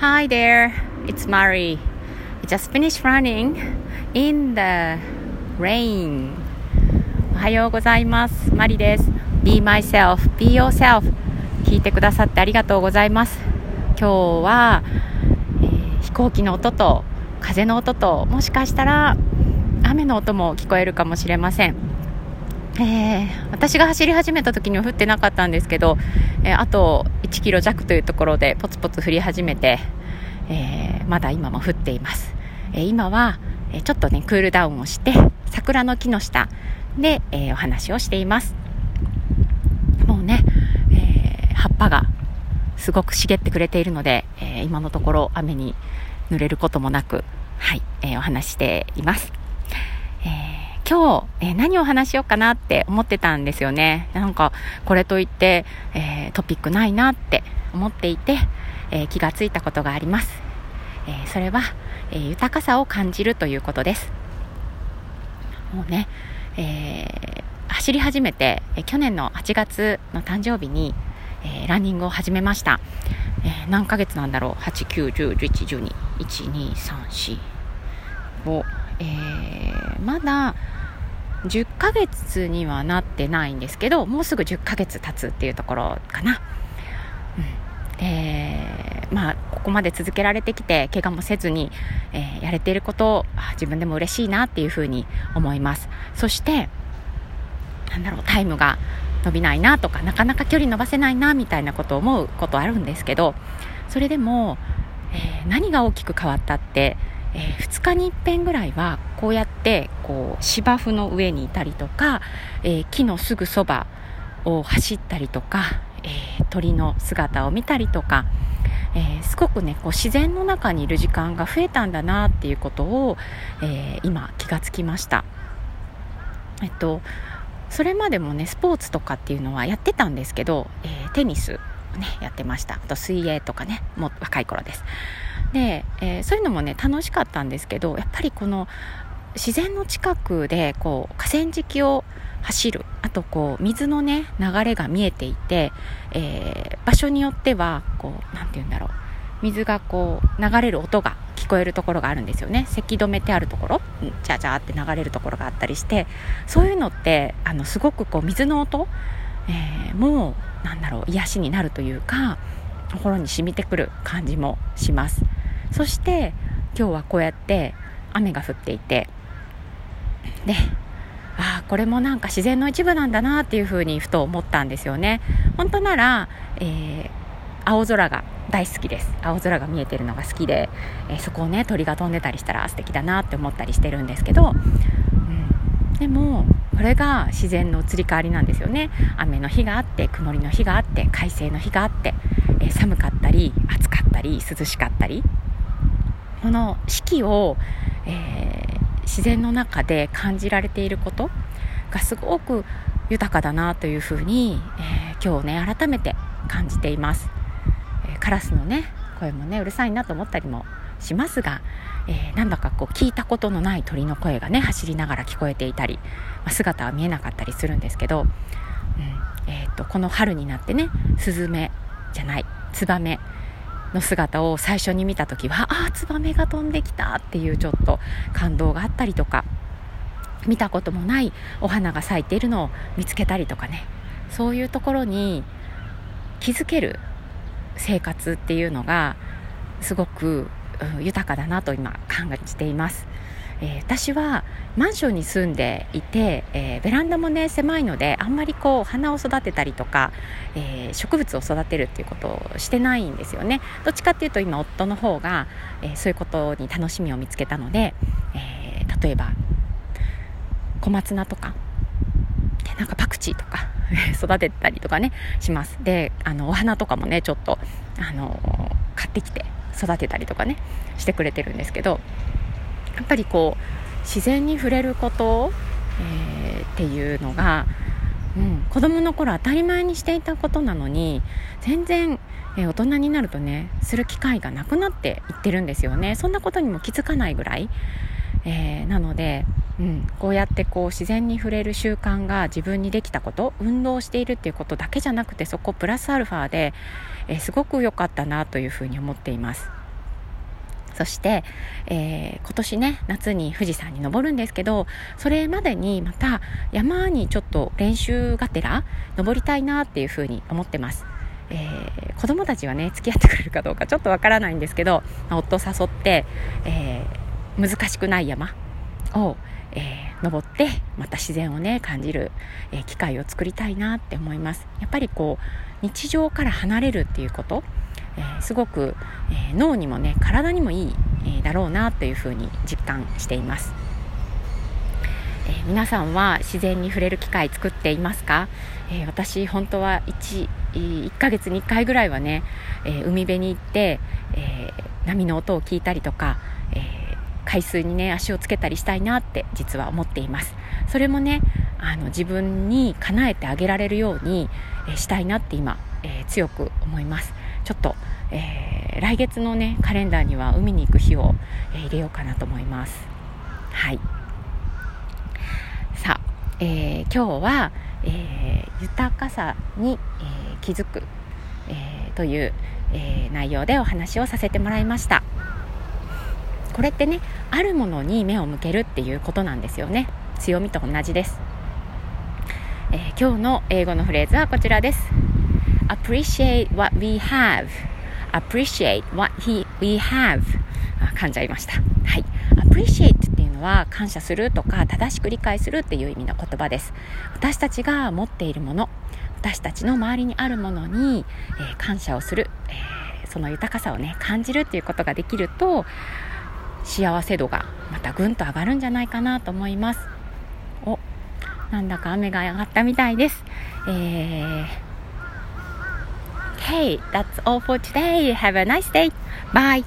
Hi there, it's Mari. I just finished running in the rain. おはようございます。マリです。Be myself, be yourself. 聞いてくださってありがとうございます。今日は、えー飛行機の音と風の音ともしかしたら雨の音も聞こえるかもしれません。えー私が走り始めた時には降ってなかったんですけど、えーあと1キロ弱というところでポツポツ降り始めて、えーまだ今も降っています、え今は、えちょっとねクールダウンをして桜の木の下で、えお話をしています。もうね、え葉っぱがすごく茂ってくれているので、え今のところ雨に濡れることもなくはい、えお話ししています。えー今日、えー何を話しようかなって思ってたんですよね。なんか、これといって、えートピックないなって思っていて、えー気がついたことがあります。えーそれは、えー豊かさを感じるということです。もうね、えー走り始めて、えー去年の8月の誕生日に、えーランニングを始めました。えー何ヶ月なんだろう ?8、9、10、11、12、1、2、3、4、5、えーまだ10ヶ月にはなってないんですけどもうすぐ10ヶ月経つっていうところかな、うん、でまあここまで続けられてきて怪我もせずに、えーやれていること自分でも嬉しいなっていうふうに思います。そしてなんだろうタイムが伸びないなとかなかなか距離伸ばせないなみたいなことを思うことあるんですけどそれでも、えー何が大きく変わったって、え2日に一遍ぐらいはこうやってこう芝生の上にいたりとか、えー木のすぐそばを走ったりとか、えー鳥の姿を見たりとか、えすごくねこう自然の中にいる時間が増えたんだなっていうことを、え今気がつきました。えっとそれまでもねスポーツとかっていうのはやってたんですけど、えテニスねやってました。あと水泳とかねもう若い頃です。で、えーそういうのもね楽しかったんですけどやっぱりこの自然の近くでこう河川敷を走るあとこう水のね流れが見えていて、えー場所によってはこうなんて言うんだろう。水がこう流れる音が聞こえるところがあるんですよね。せき止めてあるところうんジャジャーって流れるところがあったりしてそういうのってあのすごくこう水の音、えーもうなんだろう癒しになるというか心に染みてくる感じもします。そして今日はこうやって雨が降っていてでああこれもなんか自然の一部なんだなっていうふうにふと思ったんですよね。本当なら、えー青空が大好きです。青空が見えてるのが好きで、えーそこをね鳥が飛んでたりしたら素敵だなって思ったりしてるんですけど、うん、でもこれが自然の移り変わりなんですよね。雨の日があって曇りの日があって快晴の日があって、えー寒かったり暑かったり涼しかったり。この四季を、えー自然の中で感じられていることがすごく豊かだなというふうに、えー今日ね改めて感じています、えーカラスのね声もねうるさいなと思ったりもしますが、えーなんだかこう聞いたことのない鳥の声がね走りながら聞こえていたり、まあ姿は見えなかったりするんですけど、うんえーとこの春になってねスズメじゃないツバメの姿を最初に見た時はああツバメが飛んできたっていうちょっと感動があったりとか見たこともないお花が咲いているのを見つけたりとかねそういうところに気づける生活っていうのがすごく豊かだなと今感じています、えー私はマンションに住んでいて、えーベランダもね狭いのであんまりこう花を育てたりとか、えー植物を育てるっていうことをしてないんですよね。どっちかっていうと今夫の方が、えそういうことに楽しみを見つけたので、え例えば小松菜とかなんかパクチーとか 育てたりとかねします。であのお花とかもねちょっとあの買ってきて育てたりとかねしてくれてるんですけどやっぱりこう自然に触れること、えーっていうのが、うん、子供の頃当たり前にしていたことなのに全然、えー大人になるとねする機会がなくなっていってるんですよね。そんなことにも気づかないぐらい、えーなので、うん、こうやってこう自然に触れる習慣が自分にできたこと運動しているっていうことだけじゃなくてそこプラスアルファで、えーすごく良かったなというふうに思っています。そして、えー、今年ね夏に富士山に登るんですけどそれまでにまた山にちょっと練習がてら登りたいなっていうふうに思ってます。えー、子供たちはね付き合ってくれるかどうかちょっとわからないんですけど、まあ、夫誘って、えー、難しくない山を、えー、登ってまた自然をね感じる、え機会を作りたいなって思います。やっぱりこう日常から離れるっていうことえー、すごく、えー、脳にもね体にもいい、えー、だろうなというふうに実感しています、え皆さんは自然に触れる機会作っていますか、え私本当は 1, 1ヶ月に1回ぐらいはね、え海辺に行って、え波の音を聞いたりとか、え海水にね足をつけたりしたいなって実は思っています。それもねあの自分に叶えてあげられるように、えしたいなって今、え強く思います。ちょっと、えー、来月のねカレンダーには海に行く日を、えー、入れようかなと思います。はい。さあ、えー、今日は、え豊かさに、え気づく、えという、え内容でお話をさせてもらいました。これってねあるものに目を向けるっていうことなんですよね強みと同じです、え今日の英語のフレーズはこちらです appreciate what we have appreciate what he, we have 噛んじゃいました。はい。appreciate っていうのは感謝するとか正しく理解するっていう意味の言葉です。私たちが持っているもの、私たちの周りにあるものに、えー、感謝をする、えー、その豊かさをね、感じるっていうことができると、幸せ度がまたぐんと上がるんじゃないかなと思います。お、なんだか雨が上がったみたいです。えー Hey, that's all for today. Have a nice day. Bye.